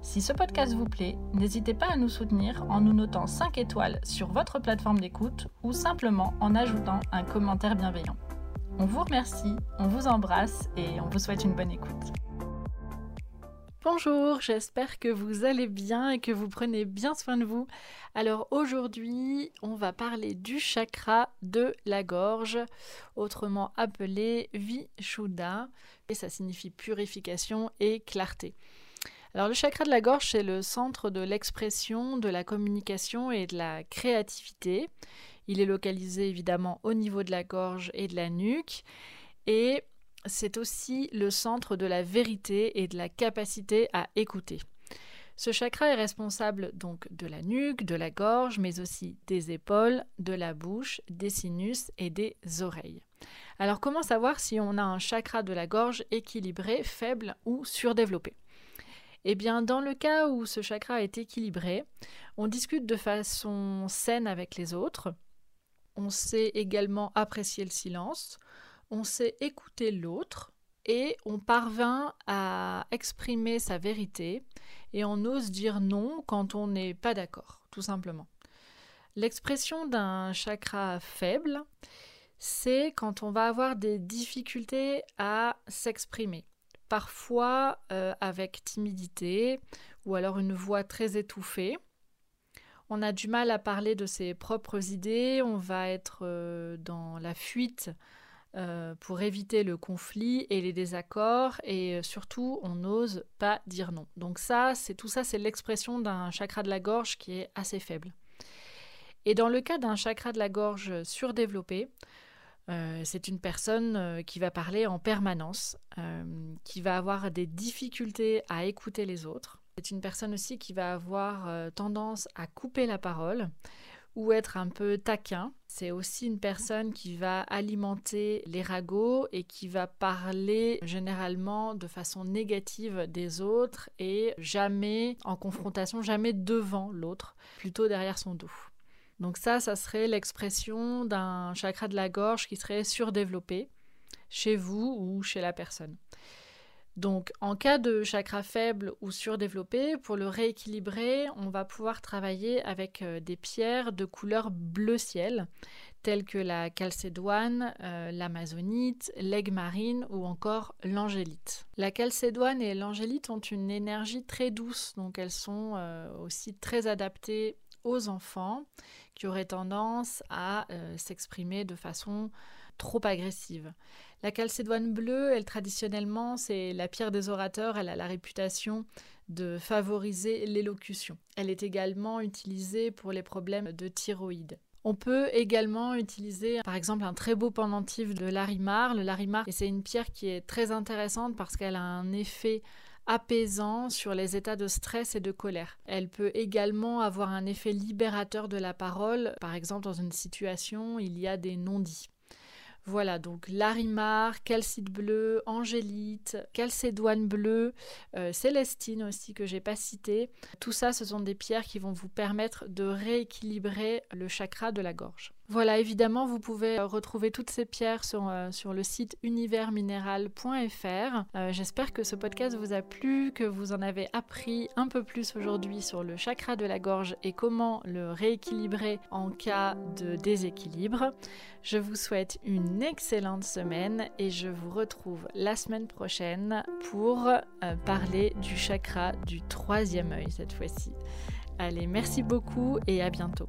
Si ce podcast vous plaît, n'hésitez pas à nous soutenir en nous notant 5 étoiles sur votre plateforme d'écoute ou simplement en ajoutant un commentaire bienveillant. On vous remercie, on vous embrasse et on vous souhaite une bonne écoute. Bonjour, j'espère que vous allez bien et que vous prenez bien soin de vous. Alors aujourd'hui, on va parler du chakra de la gorge, autrement appelé Vishuddha, et ça signifie purification et clarté. Alors le chakra de la gorge, c'est le centre de l'expression, de la communication et de la créativité. Il est localisé évidemment au niveau de la gorge et de la nuque. Et c'est aussi le centre de la vérité et de la capacité à écouter. Ce chakra est responsable donc de la nuque, de la gorge, mais aussi des épaules, de la bouche, des sinus et des oreilles. Alors comment savoir si on a un chakra de la gorge équilibré, faible ou surdéveloppé eh bien, dans le cas où ce chakra est équilibré, on discute de façon saine avec les autres, on sait également apprécier le silence, on sait écouter l'autre. Et on parvint à exprimer sa vérité. Et on ose dire non quand on n'est pas d'accord, tout simplement. L'expression d'un chakra faible, c'est quand on va avoir des difficultés à s'exprimer parfois euh, avec timidité ou alors une voix très étouffée. On a du mal à parler de ses propres idées, on va être euh, dans la fuite euh, pour éviter le conflit et les désaccords et surtout on n'ose pas dire non. Donc ça, c'est tout ça, c'est l'expression d'un chakra de la gorge qui est assez faible. Et dans le cas d'un chakra de la gorge surdéveloppé, euh, c'est une personne euh, qui va parler en permanence, euh, qui va avoir des difficultés à écouter les autres. C'est une personne aussi qui va avoir tendance à couper la parole ou être un peu taquin. C'est aussi une personne qui va alimenter les ragots et qui va parler généralement de façon négative des autres et jamais en confrontation, jamais devant l'autre, plutôt derrière son dos. Donc ça, ça serait l'expression d'un chakra de la gorge qui serait surdéveloppé chez vous ou chez la personne. Donc en cas de chakra faible ou surdéveloppé, pour le rééquilibrer, on va pouvoir travailler avec euh, des pierres de couleur bleu ciel, telles que la calcédoine, euh, l'amazonite, l'aigle marine ou encore l'angélite. La calcédoine et l'angélite ont une énergie très douce, donc elles sont euh, aussi très adaptées aux enfants qui auraient tendance à euh, s'exprimer de façon trop agressive. La calcédoine bleue, elle traditionnellement, c'est la pierre des orateurs, elle a la réputation de favoriser l'élocution. Elle est également utilisée pour les problèmes de thyroïde. On peut également utiliser par exemple un très beau pendentif de larimar. Le larimar, c'est une pierre qui est très intéressante parce qu'elle a un effet apaisant sur les états de stress et de colère. Elle peut également avoir un effet libérateur de la parole, par exemple dans une situation, il y a des non-dits. Voilà, donc Larimar, Calcite bleu, Angélite, Calcédoine bleue, euh, Célestine aussi que j'ai pas cité. Tout ça, ce sont des pierres qui vont vous permettre de rééquilibrer le chakra de la gorge. Voilà, évidemment, vous pouvez euh, retrouver toutes ces pierres sur, euh, le site universminéral.fr. Euh, j'espère que ce podcast vous a plu, que vous en avez appris un peu plus aujourd'hui sur le chakra de la gorge et comment le rééquilibrer en cas de déséquilibre. Je vous souhaite une excellente semaine et je vous retrouve la semaine prochaine pour parler du chakra du troisième œil cette fois-ci. Allez, merci beaucoup et à bientôt.